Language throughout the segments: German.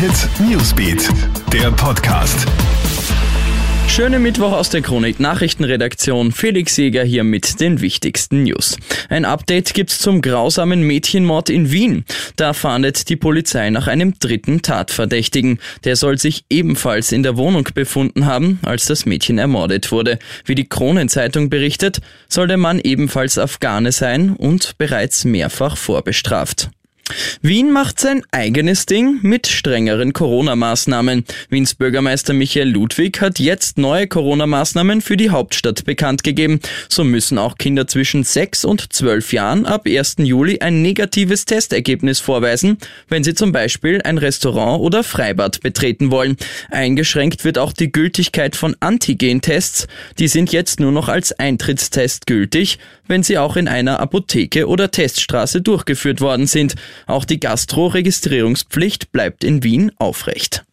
Hit Newsbeat, der Podcast. Schöne Mittwoch aus der Chronik Nachrichtenredaktion. Felix Jäger hier mit den wichtigsten News. Ein Update gibt's zum grausamen Mädchenmord in Wien. Da fahndet die Polizei nach einem dritten Tatverdächtigen. Der soll sich ebenfalls in der Wohnung befunden haben, als das Mädchen ermordet wurde. Wie die Kronenzeitung berichtet, soll der Mann ebenfalls Afghane sein und bereits mehrfach vorbestraft. Wien macht sein eigenes Ding mit strengeren Corona-Maßnahmen. Wiens Bürgermeister Michael Ludwig hat jetzt neue Corona-Maßnahmen für die Hauptstadt bekannt gegeben. So müssen auch Kinder zwischen 6 und 12 Jahren ab 1. Juli ein negatives Testergebnis vorweisen, wenn sie zum Beispiel ein Restaurant oder Freibad betreten wollen. Eingeschränkt wird auch die Gültigkeit von Antigen-Tests. Die sind jetzt nur noch als Eintrittstest gültig, wenn sie auch in einer Apotheke oder Teststraße durchgeführt worden sind. Auch die Gastro-Registrierungspflicht bleibt in Wien aufrecht.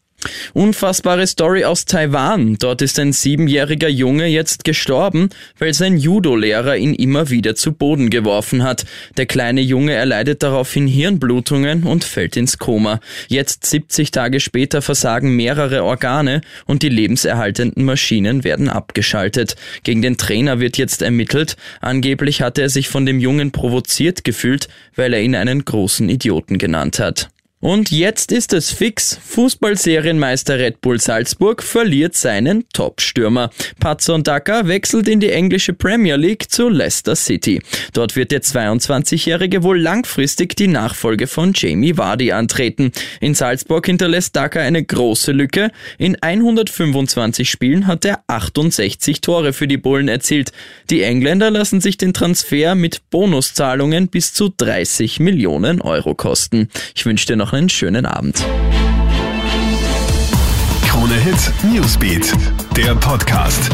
Unfassbare Story aus Taiwan. Dort ist ein siebenjähriger Junge jetzt gestorben, weil sein Judo-Lehrer ihn immer wieder zu Boden geworfen hat. Der kleine Junge erleidet daraufhin Hirnblutungen und fällt ins Koma. Jetzt 70 Tage später versagen mehrere Organe und die lebenserhaltenden Maschinen werden abgeschaltet. Gegen den Trainer wird jetzt ermittelt. Angeblich hatte er sich von dem Jungen provoziert gefühlt, weil er ihn einen großen Idioten genannt hat. Und jetzt ist es fix. Fußballserienmeister Red Bull Salzburg verliert seinen Top-Stürmer. Patson Daka wechselt in die englische Premier League zu Leicester City. Dort wird der 22-Jährige wohl langfristig die Nachfolge von Jamie Vardy antreten. In Salzburg hinterlässt Daka eine große Lücke. In 125 Spielen hat er 68 Tore für die Bullen erzielt. Die Engländer lassen sich den Transfer mit Bonuszahlungen bis zu 30 Millionen Euro kosten. Ich wünsche dir noch noch einen schönen Abend. Krone Hit Newsbeat, der Podcast.